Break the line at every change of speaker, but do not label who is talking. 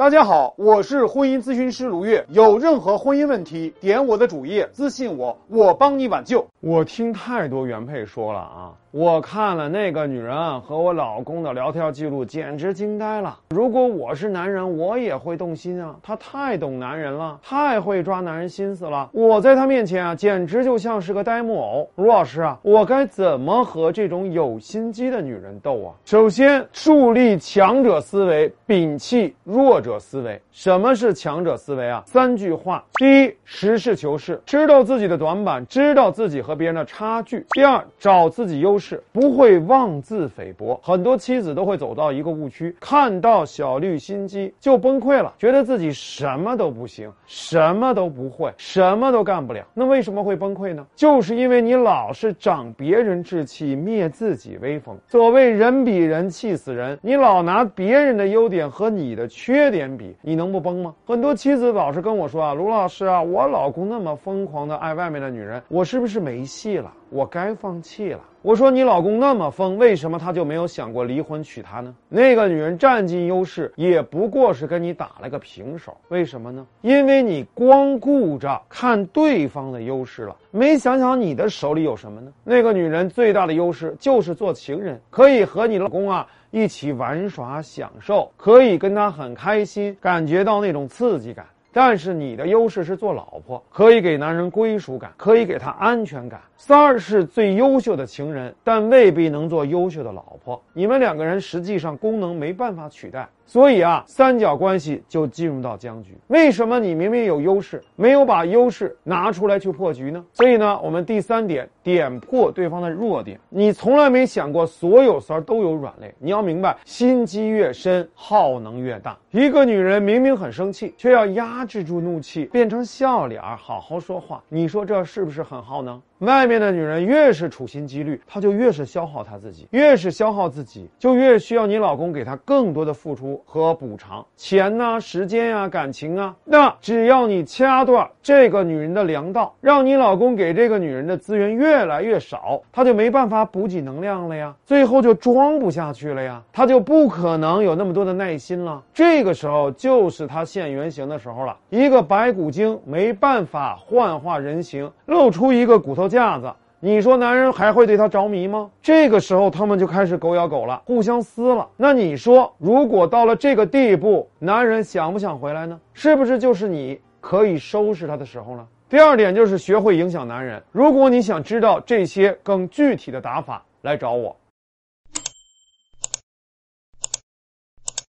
大家好，我是婚姻咨询师卢月。有任何婚姻问题，点我的主页私信我，我帮你挽救。
我听太多原配说了啊，我看了那个女人和我老公的聊天记录，简直惊呆了。如果我是男人，我也会动心啊。她太懂男人了，太会抓男人心思了。我在她面前啊，简直就像是个呆木偶。卢老师啊，我该怎么和这种有心机的女人斗啊？首先，树立强者思维，摒弃弱者。思维，什么是强者思维啊？三句话：第一，实事求是，知道自己的短板，知道自己和别人的差距；第二，找自己优是，不会妄自菲薄。很多妻子都会走到一个误区，看到小绿心机就崩溃了，觉得自己什么都不行，什么都不会，什么都干不了。那为什么会崩溃呢？就是因为你老是长别人志气，灭自己威风。所谓人比人气死人，你老拿别人的优点和你的缺点。比你能不崩吗？很多妻子老是跟我说啊，卢老师啊，我老公那么疯狂的爱外面的女人，我是不是没戏了？我该放弃了。我说你老公那么疯，为什么他就没有想过离婚娶她呢？那个女人占尽优势，也不过是跟你打了个平手。为什么呢？因为你光顾着看对方的优势了，没想想你的手里有什么呢？那个女人最大的优势就是做情人，可以和你老公啊一起玩耍享受，可以跟他很开心，感觉到那种刺激感。但是你的优势是做老婆，可以给男人归属感，可以给他安全感。三儿是最优秀的情人，但未必能做优秀的老婆。你们两个人实际上功能没办法取代。所以啊，三角关系就进入到僵局。为什么你明明有优势，没有把优势拿出来去破局呢？所以呢，我们第三点点破对方的弱点。你从来没想过所有三儿都有软肋。你要明白，心机越深，耗能越大。一个女人明明很生气，却要压制住怒气，变成笑脸，好好说话。你说这是不是很耗能？外面的女人越是处心积虑，她就越是消耗她自己，越是消耗自己，就越需要你老公给她更多的付出和补偿，钱呐、时间呀、感情啊。那只要你掐断这个女人的粮道，让你老公给这个女人的资源越来越少，她就没办法补给能量了呀，最后就装不下去了呀，她就不可能有那么多的耐心了。这个时候就是她现原形的时候了，一个白骨精没办法幻化人形，露出一个骨头。架子，你说男人还会对她着迷吗？这个时候他们就开始狗咬狗了，互相撕了。那你说，如果到了这个地步，男人想不想回来呢？是不是就是你可以收拾他的时候了？第二点就是学会影响男人。如果你想知道这些更具体的打法，来找我。